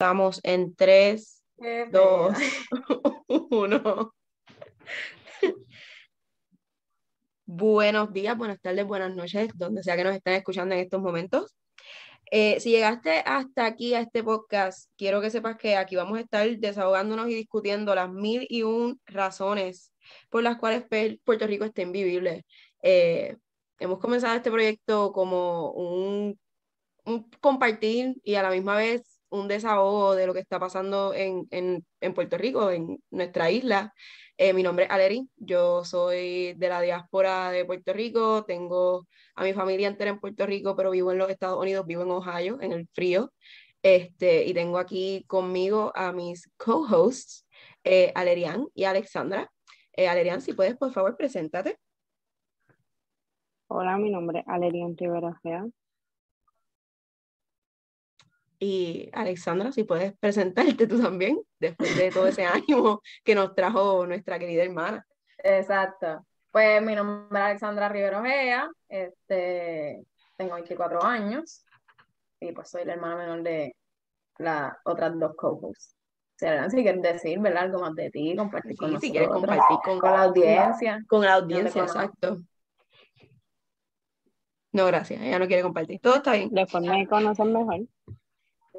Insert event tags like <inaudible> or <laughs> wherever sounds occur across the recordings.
Estamos en 3, 2, 1. Buenos días, buenas tardes, buenas noches, donde sea que nos estén escuchando en estos momentos. Eh, si llegaste hasta aquí a este podcast, quiero que sepas que aquí vamos a estar desahogándonos y discutiendo las mil y un razones por las cuales Puerto Rico está invivible. Eh, hemos comenzado este proyecto como un, un, compartir y a la misma vez un desahogo de lo que está pasando en, en, en Puerto Rico, en nuestra isla. Eh, mi nombre es Aleri, yo soy de la diáspora de Puerto Rico, tengo a mi familia entera en Puerto Rico, pero vivo en los Estados Unidos, vivo en Ohio, en el frío. Este, y tengo aquí conmigo a mis co-hosts, eh, Alerian y Alexandra. Eh, Alerian, si puedes, por favor, preséntate. Hola, mi nombre es Alerian Rivera Fea. Y Alexandra, si puedes presentarte tú también, después de todo ese ánimo que nos trajo nuestra querida hermana. Exacto. Pues mi nombre es Alexandra Rivera Ojea, este, tengo 24 años y pues soy la hermana menor de las otras dos co-hosts. Si quieres decir, ¿verdad? Algo más de ti, compartir con nosotros. Si quieres compartir con, con la audiencia. Con la audiencia, exacto. No, gracias, ella no quiere compartir. Todo está bien. Después me conocen mejor.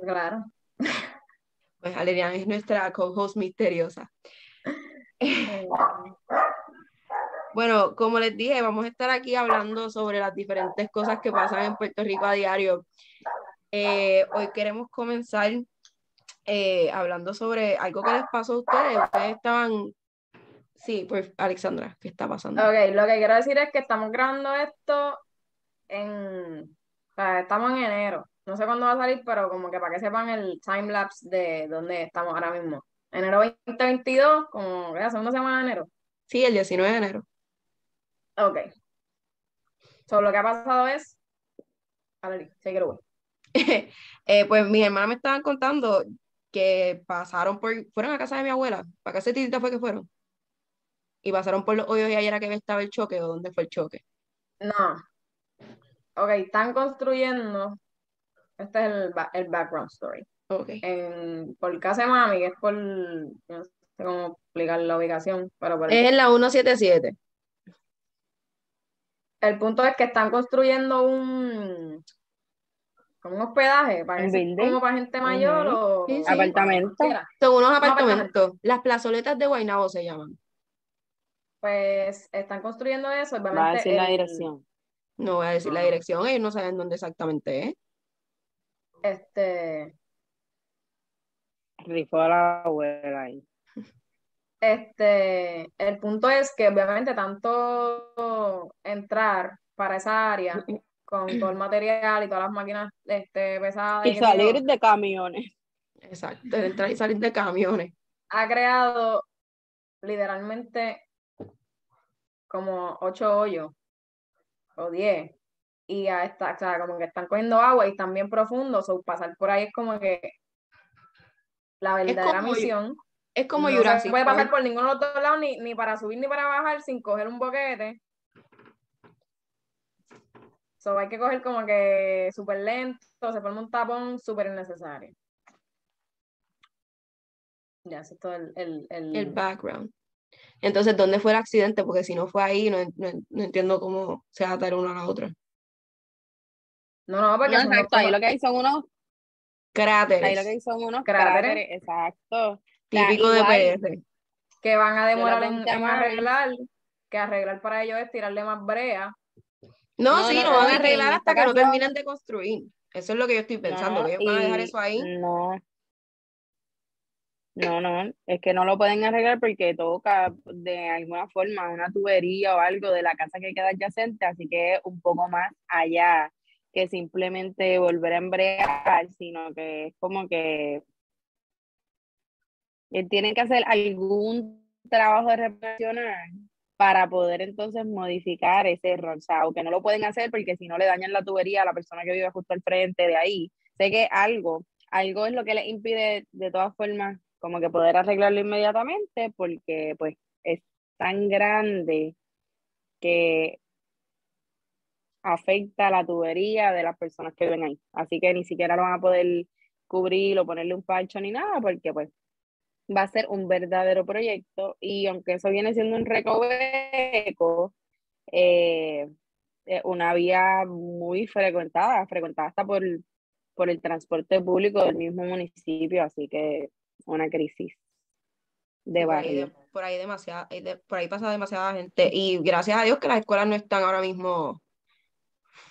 Claro. Pues Alerian es nuestra co-host misteriosa. <laughs> bueno, como les dije, vamos a estar aquí hablando sobre las diferentes cosas que pasan en Puerto Rico a diario. Eh, hoy queremos comenzar eh, hablando sobre algo que les pasó a ustedes. Ustedes estaban Sí, pues Alexandra, ¿qué está pasando? Ok, lo que quiero decir es que estamos grabando esto en, o sea, estamos en enero. No sé cuándo va a salir, pero como que para que sepan el time lapse de dónde estamos ahora mismo. Enero 2022, como la segunda semana de enero. Sí, el 19 de enero. Ok. So, lo que ha pasado es. Ver, take it <laughs> eh, pues mis hermanas me estaban contando que pasaron por. Fueron a casa de mi abuela. ¿Para qué titita fue que fueron? Y pasaron por los hoyos y ayer era que estaba el choque o dónde fue el choque. No, ok, están construyendo, este es el, el background story. Okay. En, por casa de mami, que es por, no sé cómo explicar la ubicación, pero por Es en la 177. El punto es que están construyendo un, como un hospedaje, para como para gente mayor o apartamentos. Son unos apartamentos. Las plazoletas de Guaynabo se llaman. Pues están construyendo eso. Va a decir la dirección. No voy a decir la dirección, ellos no saben dónde exactamente es. Este. Rifó a la abuela ahí. Este, el punto es que obviamente tanto entrar para esa área con todo el material y todas las máquinas este, pesadas. Y, salir de camiones. Exacto, entrar y salir de camiones. Ha creado literalmente como ocho hoyos o 10 y ya está, o sea, como que están cogiendo agua y están bien profundos, o pasar por ahí es como que la verdadera misión. Es como no se puede pasar por ninguno de los dos lados, ni, ni para subir ni para bajar sin coger un boquete. So, hay que coger como que súper lento, se forma un tapón súper innecesario. Ya, eso es todo el, el, el... el background. Entonces, ¿dónde fue el accidente? Porque si no fue ahí, no, no, entiendo cómo se atar uno a la otra. No, no, porque no, exacto, ahí lo que hay son unos cráteres. Ahí lo que hay son unos cráteres, exacto. Típico de PS. Que van a demorar en, arreglar, que arreglar para ellos es tirarle más brea. No, sí, no, van a arreglar hasta que no terminen de construir. Eso es lo que yo estoy pensando, que ellos van a dejar eso ahí. No, no, no, es que no lo pueden arreglar porque toca de alguna forma una tubería o algo de la casa que queda adyacente, así que un poco más allá que simplemente volver a embrear, sino que es como que tienen que hacer algún trabajo de reparación para poder entonces modificar ese error. O aunque no lo pueden hacer porque si no le dañan la tubería a la persona que vive justo al frente de ahí. Sé que algo, algo es lo que les impide de todas formas como que poder arreglarlo inmediatamente porque pues es tan grande que afecta la tubería de las personas que viven ahí. Así que ni siquiera lo van a poder cubrir o ponerle un pancho ni nada, porque pues va a ser un verdadero proyecto y aunque eso viene siendo un recoveco, eh, eh, una vía muy frecuentada, frecuentada hasta por, por el transporte público del mismo municipio, así que una crisis de barrio. Por ahí, demasiada, por ahí pasa demasiada gente y gracias a Dios que las escuelas no están ahora mismo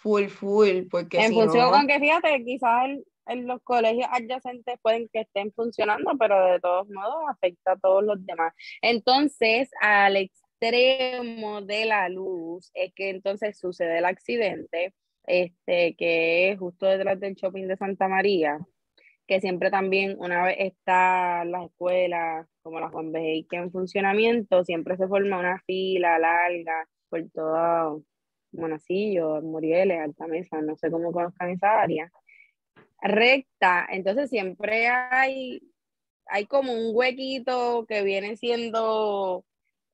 full, full, porque en función con que fíjate, quizás en los colegios adyacentes pueden que estén funcionando, pero de todos modos afecta a todos los demás. Entonces, al extremo de la luz es que entonces sucede el accidente, este, que es justo detrás del shopping de Santa María, que siempre también una vez está las escuelas como la Juan que en funcionamiento, siempre se forma una fila larga por todo Monacillo, Morieles, Altamesa, no sé cómo conozcan esa área, recta, entonces siempre hay, hay como un huequito que viene siendo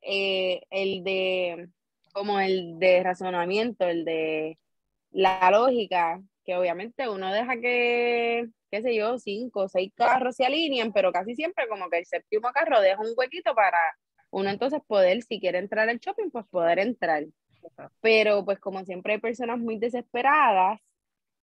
eh, el de, como el de razonamiento, el de la lógica, que obviamente uno deja que, qué sé yo, cinco o seis carros se alineen, pero casi siempre como que el séptimo carro deja un huequito para uno entonces poder, si quiere entrar al shopping, pues poder entrar. Pero pues como siempre hay personas muy desesperadas,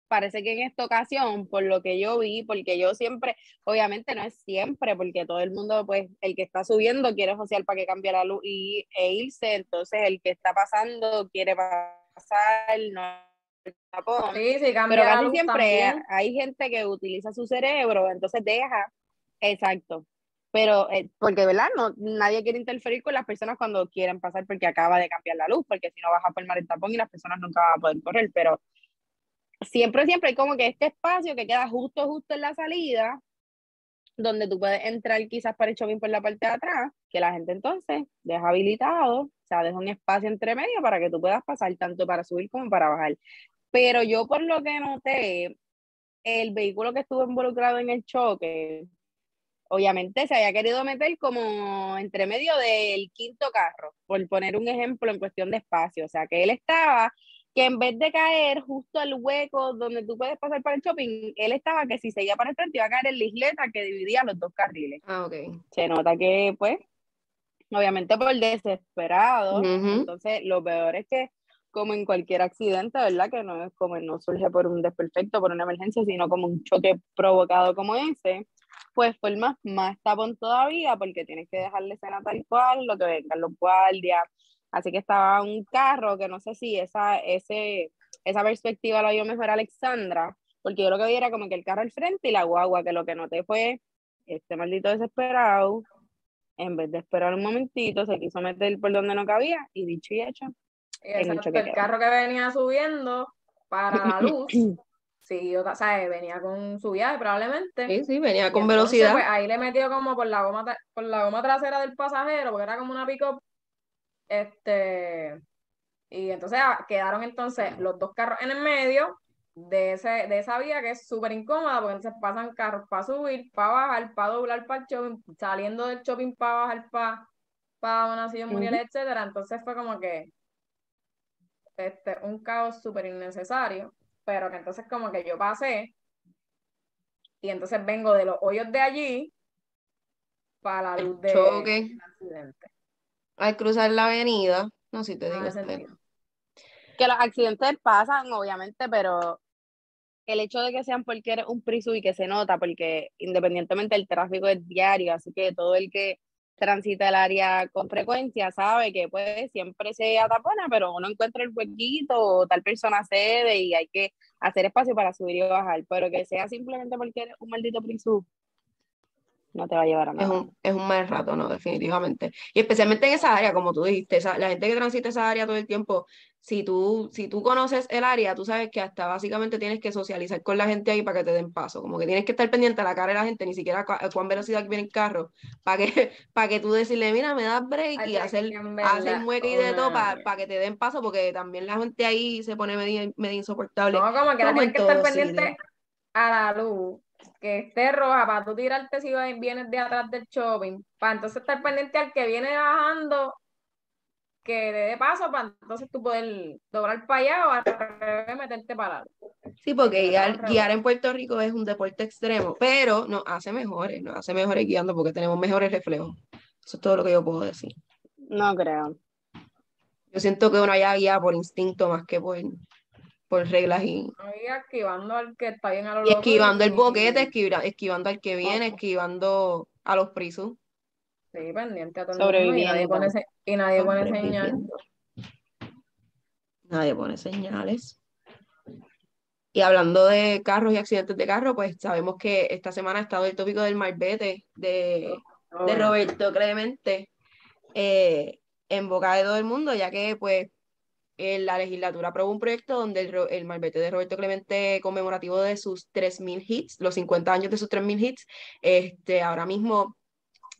parece que en esta ocasión, por lo que yo vi, porque yo siempre, obviamente no es siempre, porque todo el mundo, pues el que está subiendo quiere social para que cambie la luz y, e irse, entonces el que está pasando quiere pasar, no Sí, sí, pero casi siempre hay gente que utiliza su cerebro, entonces deja, exacto, pero eh, porque verdad no nadie quiere interferir con las personas cuando quieren pasar porque acaba de cambiar la luz porque si no vas a formar el tapón y las personas nunca van a poder correr pero siempre siempre hay como que este espacio que queda justo justo en la salida donde tú puedes entrar quizás para el shopping por la parte de atrás que la gente entonces deja habilitado o sea deja un espacio entre medio para que tú puedas pasar tanto para subir como para bajar. Pero yo por lo que noté el vehículo que estuvo involucrado en el choque obviamente se había querido meter como entre medio del quinto carro, por poner un ejemplo en cuestión de espacio. O sea, que él estaba, que en vez de caer justo al hueco donde tú puedes pasar para el shopping, él estaba que si seguía para el frente iba a caer en la isleta que dividía los dos carriles. Ah, ok. Se nota que, pues, obviamente por desesperado. Entonces, lo peor es que como en cualquier accidente, ¿verdad? Que no es como no surge por un desperfecto, por una emergencia, sino como un choque provocado como ese pues formas más tapón todavía porque tienes que dejarle escena tal cual, lo que vengan los guardias. Así que estaba un carro que no sé si esa, ese, esa perspectiva la vio mejor Alexandra, porque yo lo que vi era como que el carro al frente y la guagua, que lo que noté fue este maldito desesperado, en vez de esperar un momentito, se quiso meter por donde no cabía y dicho y hecho. El carro que venía subiendo para la luz <clears throat> Sí, o sea, venía con su viaje probablemente. Sí, sí, venía con velocidad. Pues, ahí le metió como por la goma por la goma trasera del pasajero, porque era como una pick Este, y entonces ah, quedaron entonces los dos carros en el medio de, ese, de esa vía que es súper incómoda, porque entonces pasan carros para subir, para bajar, para doblar para el shopping, saliendo del shopping para bajar para, para una silla Muriel, etcétera. Entonces fue como que este, un caos súper innecesario pero que entonces como que yo pasé y entonces vengo de los hoyos de allí para la luz de choque. accidente. Al cruzar la avenida, no sé si te digo. que los accidentes pasan, obviamente, pero el hecho de que sean porque eres un prisu y que se nota, porque independientemente el tráfico es diario, así que todo el que transita el área con frecuencia sabe que pues siempre se atapona, pero uno encuentra el huequito o tal persona cede y hay que hacer espacio para subir y bajar, pero que sea simplemente porque eres un maldito prisú, no te va a llevar a nada. Es un, es un mal rato, no, definitivamente. Y especialmente en esa área, como tú dijiste, la gente que transita esa área todo el tiempo, si tú, si tú conoces el área, tú sabes que hasta básicamente tienes que socializar con la gente ahí para que te den paso, como que tienes que estar pendiente a la cara de la gente, ni siquiera a, cuán velocidad viene el carro, <laughs> para que, para que tú decirle, mira, me das break y hacer, hacer mueque y de todo para, que te den paso, porque también la gente ahí se pone medio, medio insoportable. No, como que la tienes que estar pendiente a la luz que esté roja para tú tirarte si vienes de atrás del shopping, para entonces estar pendiente al que viene bajando, que le dé paso para entonces tú poder doblar para allá o al meterte para Sí, porque guiar, en Puerto Rico es un deporte extremo, pero nos hace mejores, nos hace mejores guiando porque tenemos mejores reflejos. Eso es todo lo que yo puedo decir. No creo. Yo siento que uno ya guía por instinto más que por, por reglas y, esquivando al que está bien a lo y loco esquivando el boquete, esquiva- esquivando al que viene, esquivando a los prisos. Sí, pendiente a todo el mundo y nadie pone, se- y nadie pone. Nadie señales. Y hablando de carros y accidentes de carro, pues sabemos que esta semana ha estado el tópico del malvete de, de Roberto Clemente eh, en boca de todo el mundo, ya que pues la legislatura aprobó un proyecto donde el, el malvete de Roberto Clemente conmemorativo de sus 3.000 hits, los 50 años de sus 3.000 hits, este, ahora mismo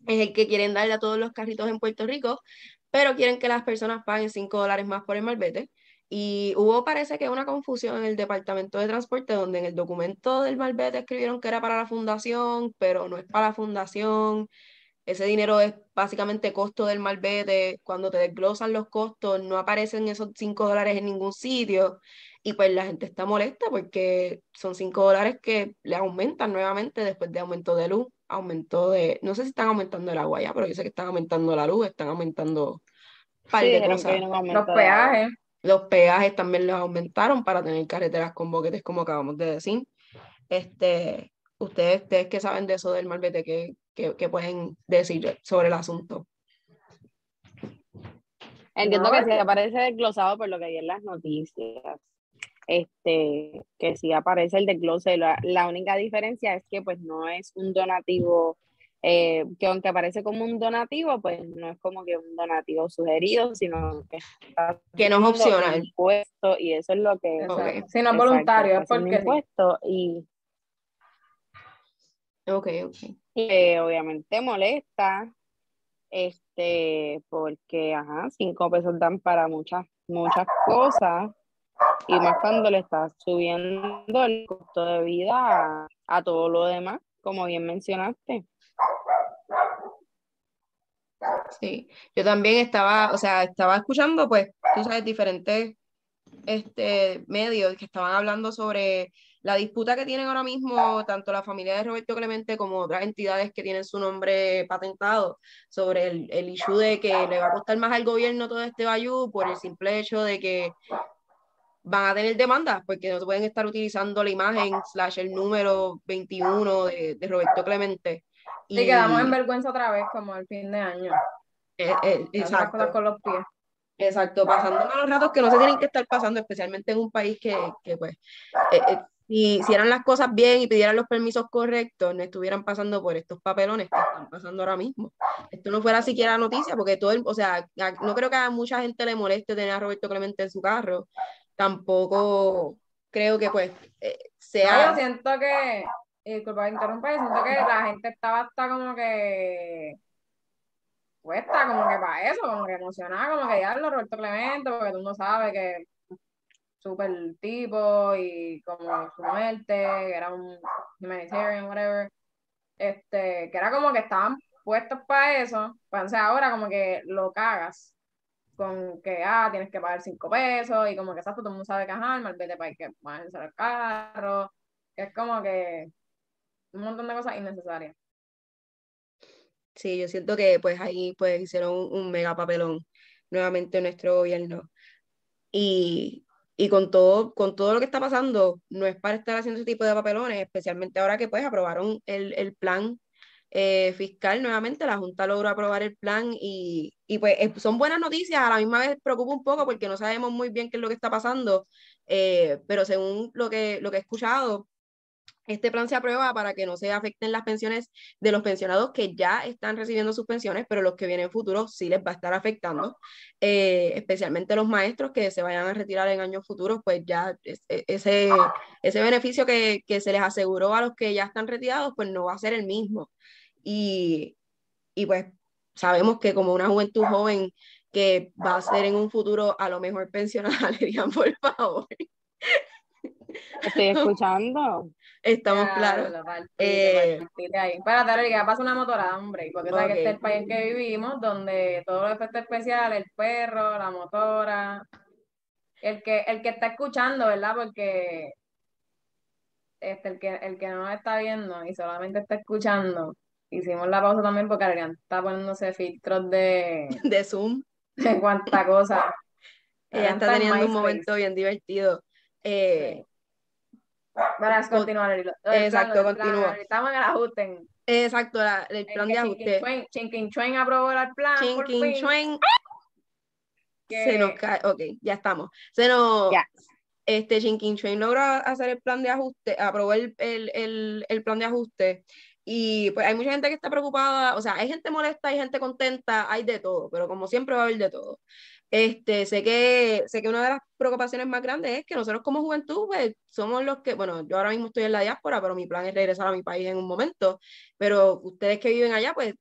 es el que quieren darle a todos los carritos en Puerto Rico, pero quieren que las personas paguen 5 dólares más por el malvete. Y hubo, parece que una confusión en el Departamento de Transporte, donde en el documento del malvete escribieron que era para la fundación, pero no es para la fundación. Ese dinero es básicamente costo del malvete. Cuando te desglosan los costos, no aparecen esos 5 dólares en ningún sitio. Y pues la gente está molesta porque son 5 dólares que le aumentan nuevamente después de aumento de luz, aumento de, no sé si están aumentando el agua ya, pero yo sé que están aumentando la luz, están aumentando par Sí, de cosas. Los peajes. Los peajes también los aumentaron para tener carreteras con boquetes, como acabamos de decir. Este, ustedes, ustedes que saben de eso del malvete, ¿qué, qué- qué pueden decir sobre el asunto? Entiendo No, que sí porque- aparece desglosado por lo que vi en las noticias. Este, que sí aparece el desglose. La, la única diferencia es que pues no es un donativo, eh, que aunque aparece como un donativo, pues no es como que un donativo sugerido, sino que está Que no es opcional. impuesto y eso es lo que Exacto. Ok. Si no es voluntario, es porque impuesto y Ok, ok. que obviamente molesta, este, porque, ajá, cinco pesos dan para muchas, muchas cosas, y más cuando le estás subiendo el costo de vida a, todo lo demás, como bien mencionaste. Sí, yo también estaba, o sea, estaba escuchando, pues, tú sabes, diferentes este, medios que estaban hablando sobre la disputa que tienen ahora mismo tanto la familia de Roberto Clemente como otras entidades que tienen su nombre patentado sobre el, el issue de que le va a costar más al gobierno todo este bayú por el simple hecho de que van a tener demandas porque no se pueden estar utilizando la imagen slash el número 21 de, de Roberto Clemente. Y quedamos en vergüenza otra vez, como el fin de año. eh, eh, exacto. con los pies. Exacto, pasando malos ratos que no se tienen que estar pasando, especialmente en un país que, que pues, eh, eh, si hicieran las cosas bien y pidieran los permisos correctos, no estuvieran pasando por estos papelones que están pasando ahora mismo. Esto no fuera siquiera noticia, porque todo el, o sea, no creo que a mucha gente le moleste tener a Roberto Clemente en su carro. Tampoco creo que pues eh, No, sea yo siento que, disculpa que interrumpa, yo siento que la gente estaba hasta como que puesta como que para eso, como que emocionada, como que diablo Roberto Clemente, porque tú no sabes que súper tipo y como su muerte, que era un humanitarian, whatever, este, que era como que estaban puestos para eso, sea, ahora como que lo cagas con que, ah, tienes que pagar cinco pesos y como que exacto, todo el mundo sabe que, ajá, el malvete para que van a el carro, que es como que un montón de cosas innecesarias. Sí, yo siento que pues ahí pues hicieron un, un mega papelón nuevamente nuestro gobierno. Y, y con todo, con todo lo que está pasando, no es para estar haciendo ese tipo de papelones, especialmente ahora que pues aprobaron el, el plan eh, fiscal nuevamente, la Junta logró aprobar el plan y, y pues son buenas noticias, a la misma vez preocupa un poco porque no sabemos muy bien qué es lo que está pasando, eh, pero según lo que, lo que he escuchado, este plan se aprueba para que no se afecten las pensiones de los pensionados que ya están recibiendo sus pensiones, pero los que vienen en futuro sí les va a estar afectando, eh, especialmente los maestros que se vayan a retirar en años futuros, pues ya e- ese, ese beneficio que, que se les aseguró a los que ya están retirados, pues no va a ser el mismo. Y, y pues sabemos que como una juventud joven que va a ser en un futuro a lo mejor pensionada, <laughs> le digan por favor, Estoy <laughs> escuchando. estamos claros. Eh. Espérate, Ari, que va a pasar una motora, hombre, porque sabes que este es el país en que vivimos, donde todos los efectos especiales, el perro, la motora, el que, el que está escuchando, ¿verdad? Porque este, el que, el que no nos está viendo y solamente está escuchando, hicimos la pausa también porque Adrián está poniéndose filtros de, <laughs> de Zoom. de cuánta cosa. <laughs> Ella está en teniendo un momento bien divertido. Eh, Para continuar. el- el Exacto, plan- continúa. Estamos en el ajuste. exacto, la- el plan de ajuste. Chinquinchuen aprobó el plan. por Chin, fin, chin, chuen. que- Se nos cae, ok, ya estamos. Se nos, Ya. este Chinkin Chain logró hacer el plan de ajuste, aprobó el, el, el, el plan de ajuste. Y pues hay mucha gente que está preocupada, o sea, hay gente molesta, hay gente contenta, hay de todo, pero como siempre va a haber de todo. Este, sé que, sé que una de las preocupaciones más grandes es que nosotros como juventud, pues, somos los que, bueno, yo ahora mismo estoy en la diáspora, pero mi plan es regresar a mi país en un momento, pero ustedes que viven allá, pues,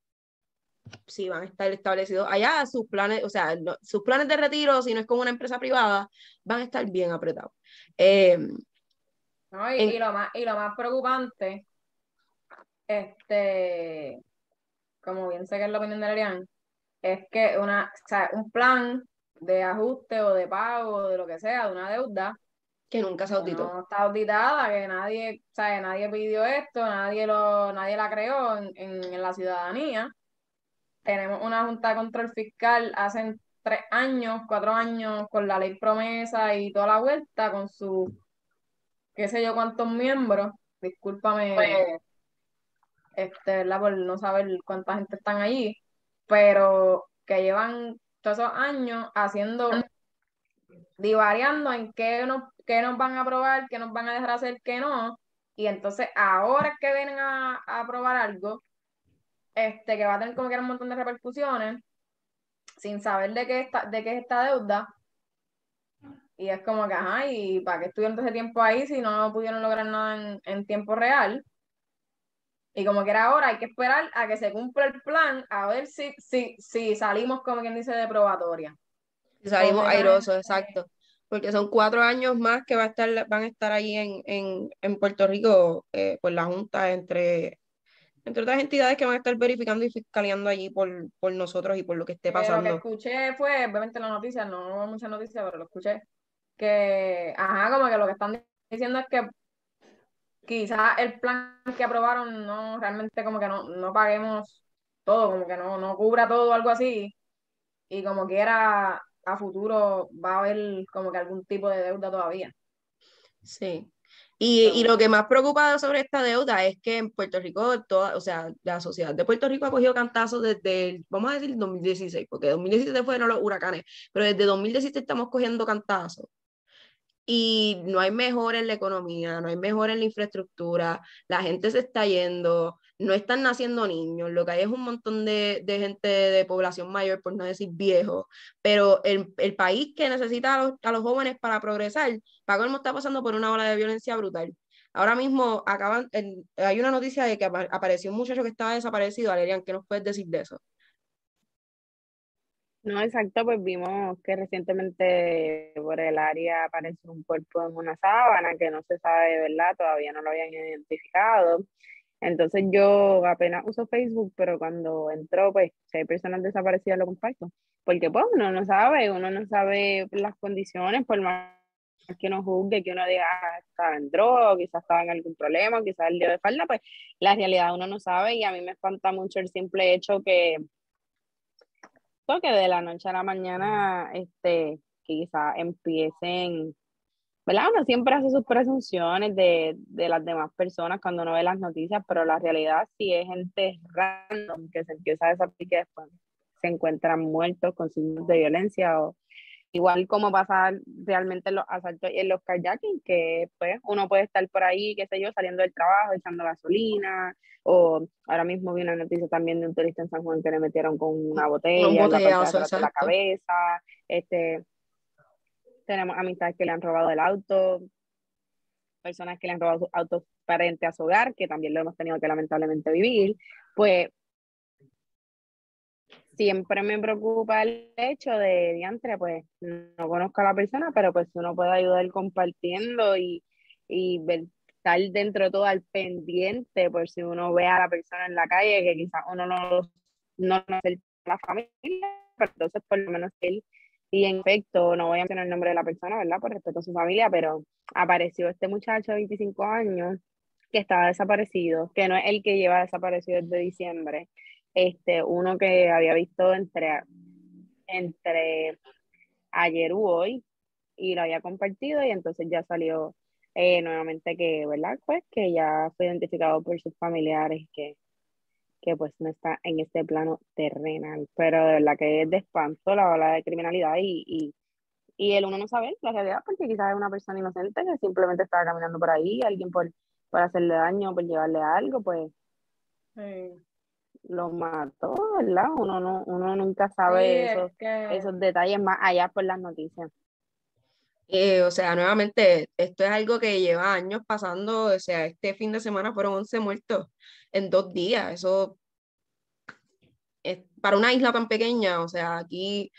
sí van a estar establecidos allá, sus planes, o sea, no- sus planes de retiro, si no es como una empresa privada, van a estar bien apretados. Eh, No, y, En- y lo más, y lo más preocupante, este, como bien sé que es la opinión de Arián, es que una, o sea, un plan de ajuste o de pago o de lo que sea, de una deuda, que nunca se auditó. no está auditada, que nadie, o sea, nadie pidió esto, nadie lo, nadie la creó en, en, en la ciudadanía. Tenemos una junta de control fiscal hace tres años, cuatro años, con la ley promesa y toda la vuelta, con su qué sé yo cuántos miembros. Discúlpame, este, ¿verdad? Por no saber cuánta gente están allí, pero que llevan todos esos años haciendo, divariando en qué nos, qué van a aprobar, qué nos van a dejar hacer, qué no. Y entonces ahora que vienen a, a aprobar algo, este, que va a tener como que un montón de repercusiones, sin saber de qué está, de qué es esta deuda. Y es como que, ajá, ¿y para qué estuvieron todo ese tiempo ahí si no pudieron lograr nada en, en tiempo real? Y como que era ahora, hay que esperar a que se cumpla el plan, a ver si, si, si salimos, como quien dice, de probatoria. Y salimos airosos, exacto. Porque son cuatro años más que va a estar, van a estar ahí en, en, en Puerto Rico, eh, pues la Junta, entre, entre otras entidades que van a estar verificando y fiscaleando allí por, por nosotros y por lo que esté Eh, lo que pasando. escuché fue, obviamente las noticias, no hubo muchas noticias, pero lo escuché, que, ajá, como que lo que están diciendo es que quizás el plan que aprobaron no, realmente como que no, no paguemos todo, como que no, no cubra todo o algo así, y como quiera a futuro va a haber como que algún tipo de deuda todavía. Sí. Y, y lo que más preocupa sobre esta deuda es que en Puerto Rico, toda, o sea, la sociedad de Puerto Rico ha cogido cantazos desde, el- vamos a decir, 2016, porque 2017 fueron los huracanes, pero desde 2017 estamos cogiendo cantazos. Y no hay mejor en la economía, no hay mejor en la infraestructura, la gente se está yendo, no están naciendo niños, lo que hay es un montón de, gente de población mayor, por no decir viejo, pero el, país que necesita a los, jóvenes para progresar, Paco está pasando por una ola de violencia brutal. Ahora mismo acaban, hay una noticia de que apa- apareció un muchacho que estaba desaparecido. Alerian, ¿qué nos puedes decir de eso? No, exacto, pues vimos que recientemente por el área apareció un cuerpo en una sábana que no se sabe verdad, todavía no lo habían identificado. Entonces yo apenas uso Facebook, pero cuando entro, pues si hay personas desaparecidas lo comparto, porque pues uno no sabe, uno no sabe las condiciones, por más que uno juzgue, que uno diga, "Ah, estaba en droga, quizás estaba en algún problema, quizás el día de falda, pues la realidad uno no sabe y a mí me espanta mucho el simple hecho que que de la noche a la mañana, este, quizá empiecen, ¿verdad? Uno siempre hace sus presunciones de, de las demás personas cuando uno ve las noticias, pero la realidad sí es gente random que se empieza a desaparecer y que después se encuentran muertos con signos de violencia o igual como pasa realmente en los asaltos y en los kayaking, que pues uno puede estar por ahí, qué sé yo, saliendo del trabajo, echando gasolina, o ahora mismo vi una noticia también de un turista en San Juan que le metieron con una botella la de atrás de la exacto. cabeza, este, tenemos amistades que le han robado el auto, personas que le han robado sus autos frente a su hogar, que también lo hemos tenido que lamentablemente vivir, pues siempre me preocupa el hecho de, diantre, pues no conozco a la persona, pero pues uno puede ayudar compartiendo y, y ver- estar dentro de todo al pendiente por si uno ve a la persona en la calle, que quizás uno no, no conoce a la familia, pero entonces por lo menos él Y en efecto, no voy a mencionar el nombre de la persona, ¿verdad? Por respeto a su familia, pero apareció este muchacho de 25 años que estaba desaparecido, que no es el que lleva desaparecido desde diciembre. Este, uno que había visto entre, entre ayer u hoy y lo había compartido y entonces ya salió eh, nuevamente que, ¿verdad? Pues que ya fue identificado por sus familiares que, que pues no está en este plano terrenal, pero de verdad que es de espanto la ola de criminalidad y, y, y el uno no sabe la realidad porque quizás es una persona inocente que simplemente estaba caminando por ahí, alguien por, por hacerle daño, por llevarle algo, pues lo mató, ¿verdad? Uno, no, uno nunca sabe esos, esos detalles más allá por las noticias. Eh, o sea, nuevamente, esto es algo que lleva años pasando, o sea, este fin de semana fueron 11 muertos en dos días, eso es para una isla tan pequeña, o sea, aquí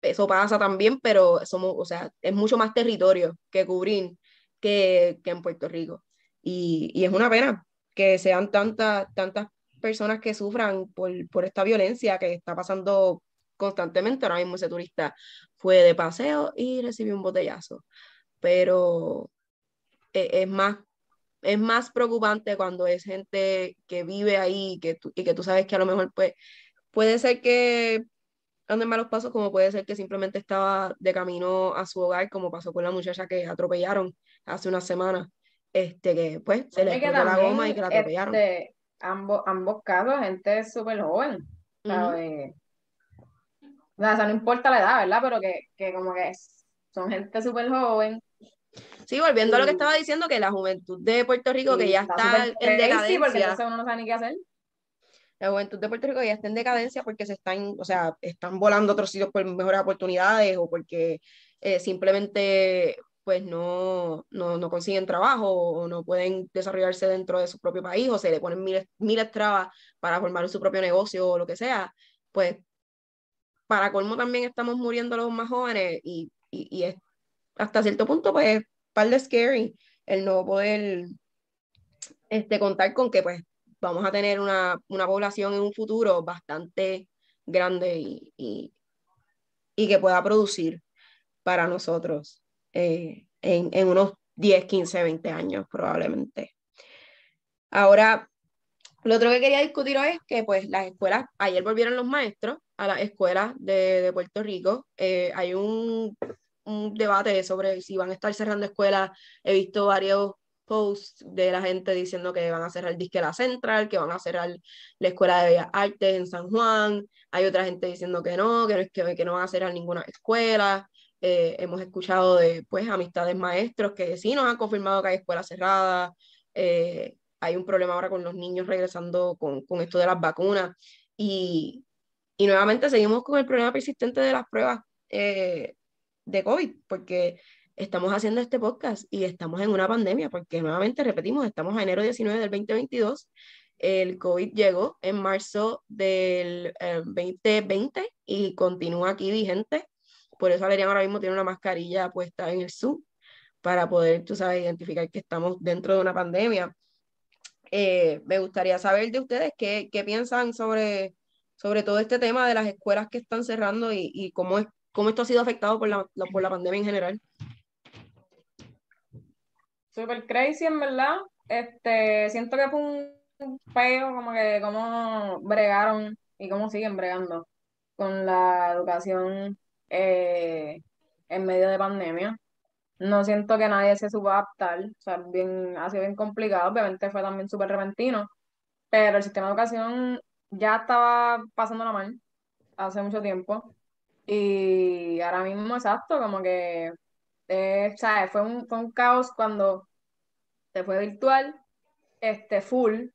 eso pasa también, pero somos, o sea, es mucho más territorio que cubrir que, que en Puerto Rico. Y, y, es una pena que sean tantas, tantas personas que sufran por, por esta violencia que está pasando constantemente. Ahora mismo ese turista fue de paseo y recibió un botellazo. Pero e, es, más, es más preocupante cuando es gente que vive ahí que y que tú sabes que a lo mejor pues, puede ser que ande malos pasos, como puede ser que simplemente estaba de camino a su hogar, como pasó con la muchacha que atropellaron hace unas semanas, este, que pues se le explotó la goma y que la atropellaron. Este, ambos, ambos casos, gente súper joven, o sea, no importa la edad, ¿verdad? Pero que, que como que son gente súper joven. Sí, volviendo a lo que estaba diciendo, que la juventud de Puerto Rico, que ya está, en decadencia. porque entonces uno no sabe ni qué hacer. La juventud de Puerto Rico ya está en decadencia porque se están, o sea, están volando otros sitios por mejores oportunidades o porque eh, simplemente pues no, no, no, consiguen trabajo o no pueden desarrollarse dentro de su propio país o se le ponen miles, miles trabas para formar su propio negocio o lo que sea, pues para colmo también estamos muriendo los más jóvenes y, y, es hasta cierto punto, pues, par de scary el no poder este, contar con que, pues, vamos a tener una, una población en un futuro bastante grande y, y, y que pueda producir para nosotros eh, en, en unos 10, 15, 20 años probablemente. Ahora, lo otro que quería discutir hoy es que pues las escuelas, ayer volvieron los maestros a las escuelas de, de Puerto Rico. Eh, hay un, debate sobre si van a estar cerrando escuelas. He visto varios posts de la gente diciendo que van a cerrar disque La Central, que van a cerrar la Escuela de Bellas Artes en San Juan. Hay otra gente diciendo que no, que no, que, que no van a cerrar ninguna escuela. Eh, hemos escuchado de pues amistades maestros que sí nos han confirmado que hay escuelas cerradas. Eh, hay un problema ahora con los niños regresando con, con esto de las vacunas y, y, nuevamente seguimos con el problema persistente de las pruebas eh, de COVID, porque estamos haciendo este podcast y estamos en una pandemia, porque nuevamente repetimos, estamos a enero 19 del 2022, el COVID llegó en marzo del 2020 eh, y continúa aquí vigente, por eso Valerian ahora mismo tiene una mascarilla puesta en el Zoom para poder, tú sabes, identificar que estamos dentro de una pandemia. Eh, me gustaría saber de ustedes qué, qué, piensan sobre, sobre todo este tema de las escuelas que están cerrando y, cómo, es, cómo esto ha sido afectado por la, por la pandemia en general. Super crazy, en verdad. Este, siento que fue un peo, como que cómo bregaron y cómo siguen bregando con la educación eh, en medio de pandemia. No siento que nadie se suba a adaptar, o sea, bien, ha sido bien complicado, obviamente fue también súper repentino, pero el sistema de educación ya estaba pasando la mal hace mucho tiempo y ahora mismo, exacto, como que, eh, ¿sabes? Fue un, fue un caos cuando se fue virtual, este, full,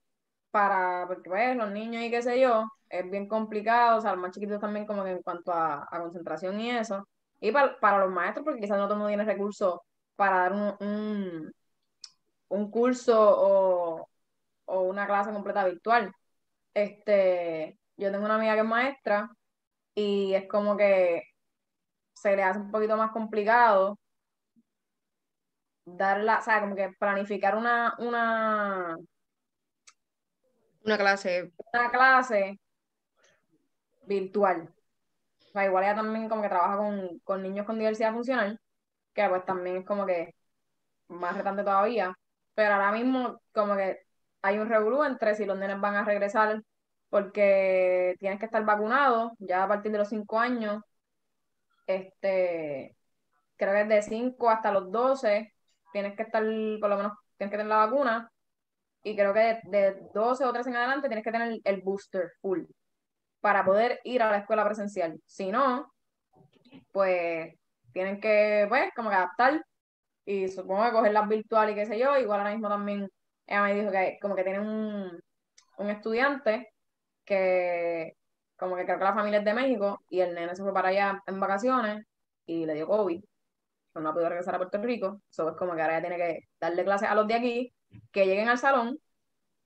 para, porque pues los niños y qué sé yo, es bien complicado, o sea, los más chiquitos también como que en cuanto a, a concentración y eso, y para, para los maestros, porque quizás no todo el mundo tiene recursos para dar un, un, curso o, o, una clase completa virtual. Este, yo tengo una amiga que es maestra y es como que se le hace un poquito más complicado darla, o sea, como que planificar una, una, una clase. Una clase virtual. igual ella también como que trabaja con, con niños con diversidad funcional, que pues también es como que más retante todavía, pero ahora mismo como que hay un revolú entre si los nenes van a regresar porque tienes que estar vacunado ya a partir de los 5 años, este, creo que de 5 hasta los 12, tienes que estar, por lo menos, tienes que tener la vacuna, y creo que de, 12 o 13 en adelante tienes que tener el booster full para poder ir a la escuela presencial. Si no, pues tienen que, pues, como adaptar y supongo que coger las virtuales y qué sé yo. Igual ahora mismo también ella me dijo que como que tiene un, un estudiante que como que creo que la familia es de México y el nene se fue para allá en vacaciones y le dio COVID. Pues no ha podido regresar a Puerto Rico. Eso es como que ahora ya tiene que darle clases a los de aquí que lleguen al salón,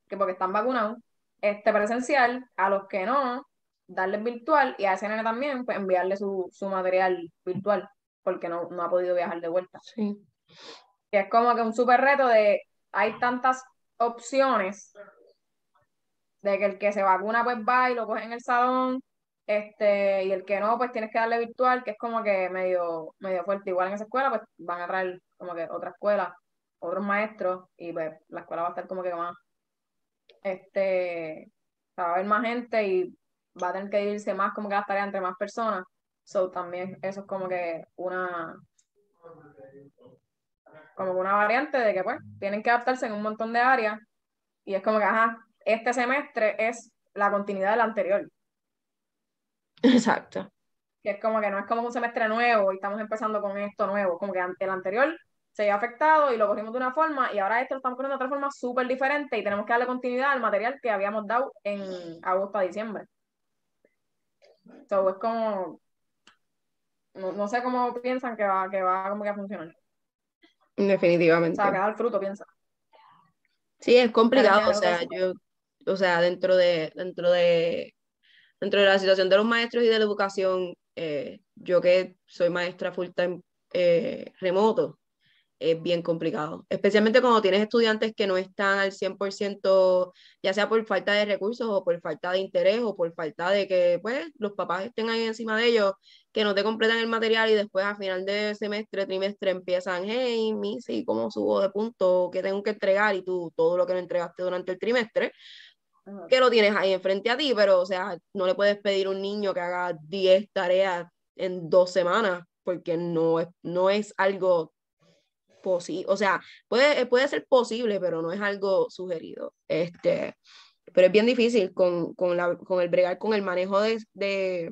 que porque están vacunados, este presencial, a los que no, darles virtual y a ese nene también, pues enviarle su, su material virtual, porque no, no ha podido viajar de vuelta. Sí. Que es como que un súper reto de, hay tantas opciones de que el que se vacuna pues va y lo coge en el salón, este, y el que no, pues tienes que darle virtual, que es como que medio, medio fuerte. Igual en esa escuela, pues van a traer como que otra escuela, otros maestros, y pues la escuela va a estar como que más, este, va a haber más gente y va a tener que irse más como que las tareas entre más personas. So también eso es como que una como una variante de que pues tienen que adaptarse en un montón de áreas y es como que ajá, este semestre es la continuidad del anterior. Exacto. Que es como que no es como un semestre nuevo y estamos empezando con esto nuevo, como que el anterior se ha afectado y lo cogimos de una forma y ahora esto lo estamos poniendo de otra forma súper diferente y tenemos que darle continuidad al material que habíamos dado en agosto a diciembre. So, es como, no, sé cómo piensan que va, que va como que a funcionar. Definitivamente. O sea, que da el fruto, piensa. Sí, es complicado, o sea, yo, o sea, dentro de, dentro de, dentro de la situación de los maestros y de la educación, eh, yo que soy maestra full time eh, remoto, es bien complicado, especialmente cuando tienes estudiantes que no están al 100%, ya sea por falta de recursos o por falta de interés o por falta de que pues, los papás estén ahí encima de ellos, que no te completan el material y después a final de semestre, trimestre empiezan, hey, Missy, ¿cómo subo de punto? ¿Qué tengo que entregar? Y tú todo lo que no entregaste durante el trimestre, que lo tienes ahí enfrente a ti, pero o sea, no le puedes pedir a un niño que haga 10 tareas en dos semanas porque no es, no es algo posible, o sea, puede, puede ser posible, pero no es algo sugerido. Este, pero es bien difícil con, con, la, con el bregar, con el manejo de, de,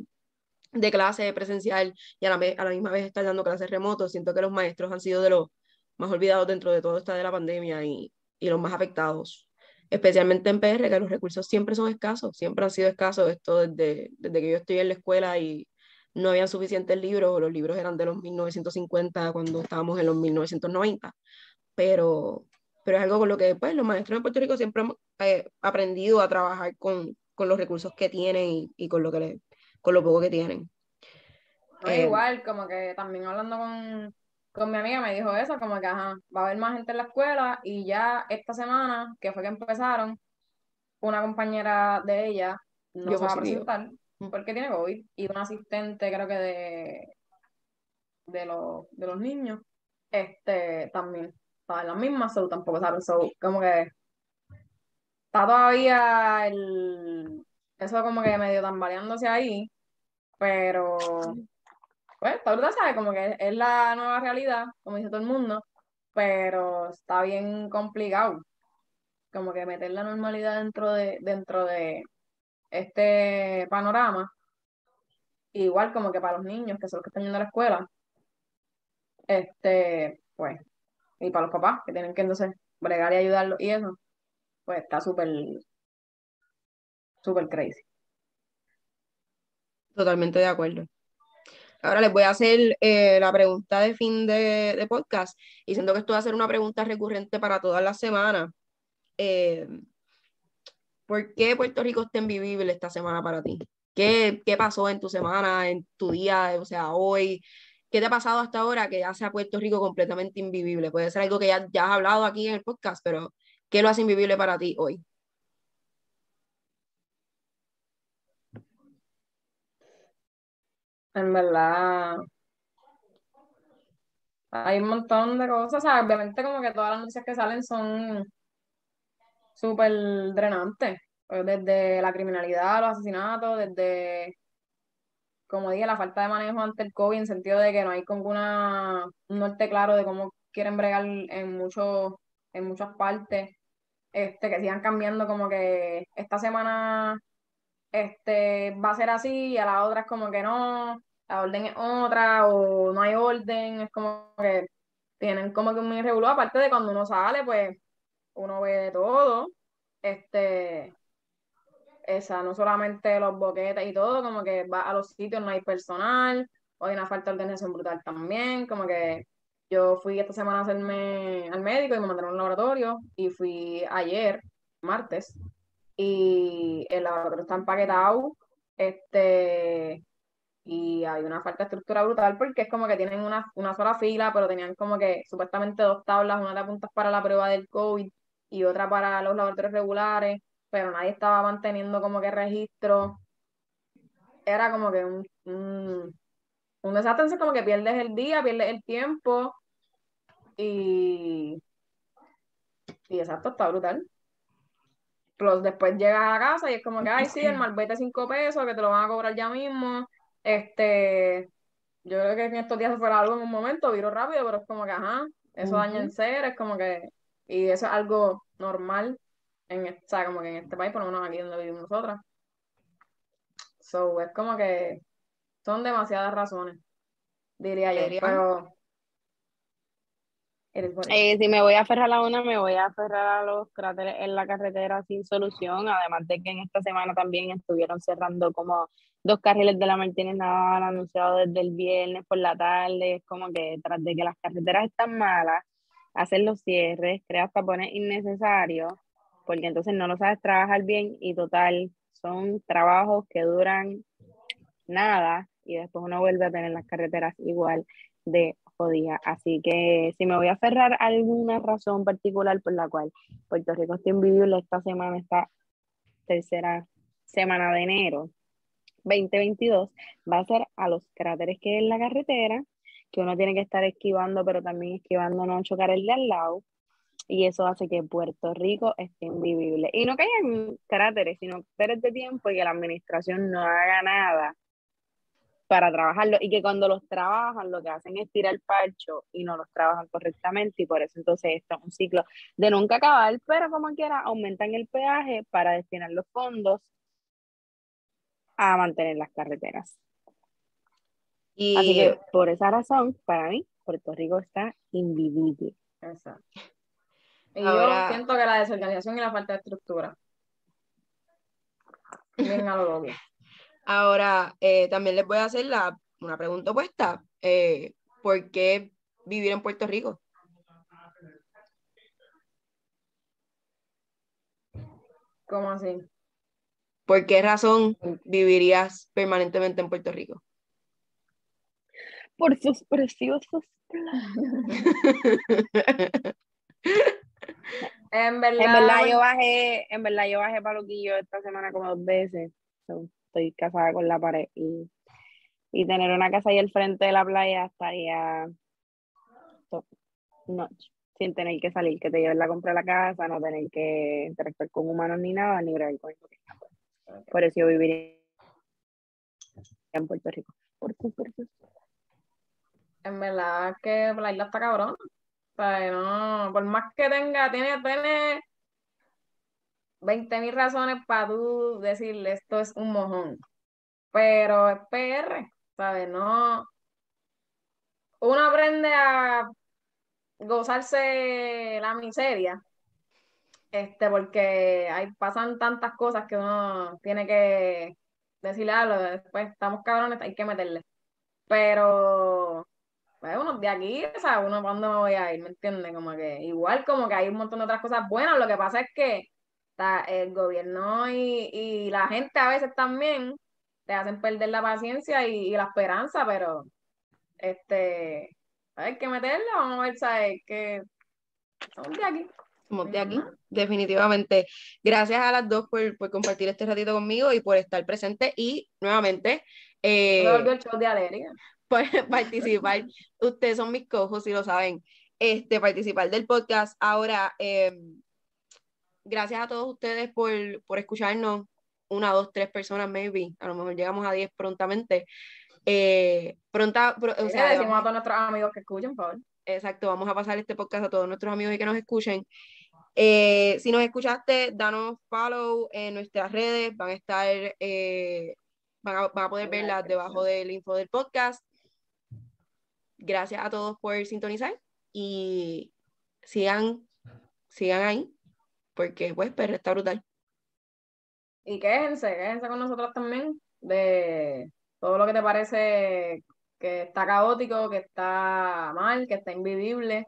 de clase presencial y a la, a la misma vez estar dando clases remotos. Siento que los maestros han sido de los más olvidados dentro de todo esta de la pandemia y, y los más afectados especialmente en PR, que los recursos siempre son escasos, siempre han sido escasos, esto desde, desde que yo estoy en la escuela y no habían suficientes libros, o los libros eran de los 1950 cuando estábamos en los 1990, pero, pero es algo con lo que pues, los maestros de Puerto Rico siempre han eh, aprendido a trabajar con, con, los recursos que tienen y, y, con, lo que le, con lo poco que tienen. Eh, igual, como que también hablando con, con mi amiga me dijo eso, como que ajá, va a haber más gente en la escuela y ya esta semana, que fue que empezaron, una compañera de ella no se va a presentar porque tiene COVID y un asistente creo que de, de, los, de los niños este también estaba en las mismas, so tampoco saben, so como que está todavía el eso como que medio tambaleándose ahí, pero pues verdad sabe como que es la nueva realidad, como dice todo el mundo, pero está bien complicado como que meter la normalidad dentro de dentro de este panorama, igual como que para los niños, que son los que están yendo a la escuela, este, pues, y para los papás, que tienen que entonces bregar y ayudarlos y eso, pues está súper, súper crazy. Totalmente de acuerdo. Ahora les voy a hacer eh, la pregunta de fin de, podcast y siento que esto va a ser una pregunta recurrente para todas las semanas. Eh, ¿Por qué Puerto Rico está invivible esta semana para ti? ¿Qué, ¿Qué pasó en tu semana, en tu día, o sea, hoy? ¿Qué te ha pasado hasta ahora que hace a Puerto Rico completamente invivible? Puede ser algo que ya, ya has hablado aquí en el podcast, pero ¿qué lo hace invivible para ti hoy? En verdad, hay un montón de cosas, obviamente como que todas las noticias que salen son súper drenantes, pues, desde la criminalidad, los asesinatos, desde, como dije, la falta de manejo ante el COVID, en sentido de que no hay como una, un norte claro de cómo quieren bregar en, muchos en muchas partes, este, que sigan cambiando como que esta semana este, va a ser así y a la otra es como que no, la orden es otra o no hay orden, es como que tienen como que un mini regulado, aparte de cuando uno sale, pues uno ve de todo, este, esa, no solamente los boquetes y todo, como que va a los sitios, no hay personal, hay una falta de organización brutal también, como que yo fui esta semana a hacerme al médico y me mandaron al laboratorio y fui ayer, martes, y el laboratorio está empaquetado, este, y hay una falta de estructura brutal porque es como que tienen una, una sola fila, pero tenían como que supuestamente dos tablas, una de apuntas para la prueba del COVID y otra para los laboratorios regulares, pero nadie estaba manteniendo como que registro. Era como que un, un, un desastre, entonces como que pierdes el día, pierdes el tiempo y, y exacto, está brutal. Plus, después llegas a la casa y es como que, ay, sí, el malvete cinco pesos, que te lo van a cobrar ya mismo. Este, yo creo que en estos días se fuera algo en un momento, viro rápido, pero es como que, ajá, eso daña en ser, es como que, y eso es algo normal en, o sea, como que en este país, por lo menos aquí donde vivimos nosotras. So, es como que son demasiadas razones, diría yo, pero eh, si me voy a aferrar a una, me voy a aferrar a los cráteres en la carretera sin solución, además de que en esta semana también estuvieron cerrando como dos carriles de la Martínez Naval anunciado desde el viernes por la tarde, es como que tras de que las carreteras están malas, hacer los cierres, crea tapones innecesarios, porque entonces no lo sabes trabajar bien y total, son trabajos que duran nada y después uno vuelve a tener las carreteras igual de jodida. Así que si me voy a aferrar alguna razón particular por la cual Puerto Rico está invivible esta semana, esta tercera semana de enero 2022, va a ser a los cráteres que hay en la carretera, que uno tiene que estar esquivando, pero también esquivando no chocar el de al lado. Y eso hace que Puerto Rico esté invivible. Y no que haya cráteres, sino cráteres de tiempo y que la administración no haga nada para trabajarlo y que cuando los trabajan lo que hacen es tirar el parcho y no los trabajan correctamente y por eso entonces esto es un ciclo de nunca acabar, pero como quiera aumentan el peaje para destinar los fondos a mantener las carreteras. Y Así que por esa razón, para mí, Puerto Rico está invivible. Exacto. Y yo siento que la desorganización y la falta de estructura. Venga, lo Ahora, eh, también les voy a hacer la, una pregunta opuesta. Eh, ¿Por qué vivir en Puerto Rico? ¿Cómo así? ¿Por qué razón vivirías permanentemente en Puerto Rico? Por sus preciosos <laughs> en verdad, en verdad yo bajé, en verdad yo bajé paloquillo esta semana como dos veces estoy casada con la pared y, tener una casa ahí al frente de la playa estaría top notch, sin tener que salir, que te lleven la compra a la casa, no tener que interactuar con humanos ni nada, ni bregar con. Por eso yo viviría en Puerto Rico. Por, en verdad que la isla está cabrón. por más que tenga, tiene, tiene 20 mil razones para tú decirle esto es un mojón. Pero es PR, ¿sabes? No. Uno aprende a gozarse la miseria. Este, porque hay, pasan tantas cosas que uno tiene que decirle algo, después estamos cabrones, hay que meterle. Pero, bueno, pues, de aquí, o sea, uno cuando me voy a ir, ¿me entiendes? Como que, igual como que hay un montón de otras cosas buenas, lo que pasa es que el gobierno y, la gente a veces también te hacen perder la paciencia y, la esperanza, pero este hay que meterla, vamos a ver, ¿sabes? Que somos de aquí. Somos de aquí, definitivamente. Gracias a las dos por, por compartir este ratito conmigo y por estar presente. Y nuevamente, Eh, el show de. Pues, <laughs> participar. Ustedes son mis cojos, si lo saben. Este, participar del podcast. Ahora, eh, gracias a todos ustedes por, por escucharnos. Una, dos, tres personas, maybe. A lo mejor llegamos a diez prontamente. Eh, pronta, pro- o O sea, decimos a todos nuestros amigos que escuchen, por favor. Exacto, vamos a pasar este podcast a todos nuestros amigos y que nos escuchen. Eh, si nos escuchaste, danos follow en nuestras redes, van a estar, eh, van, a, van a poder verlas debajo del info del podcast. Gracias a todos por sintonizar y sigan, sigan ahí, porque pues PR está brutal. Y quéjense, quéjense con nosotros también de todo lo que te parece que está caótico, que está mal, que está invivible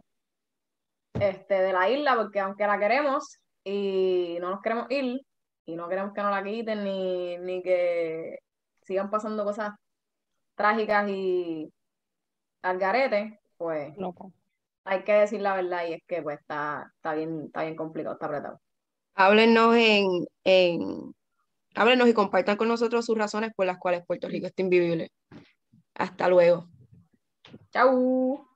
este, de la isla, porque aunque la queremos y no nos queremos ir, y no queremos que nos la quiten, ni, ni que sigan pasando cosas trágicas y al garete, pues hay que decir la verdad y es que pues está, está bien, está bien complicado, está apretado. Háblenos en, en, háblenos y compartan con nosotros sus razones por las cuales Puerto Rico está invivible. Hasta luego. Chau.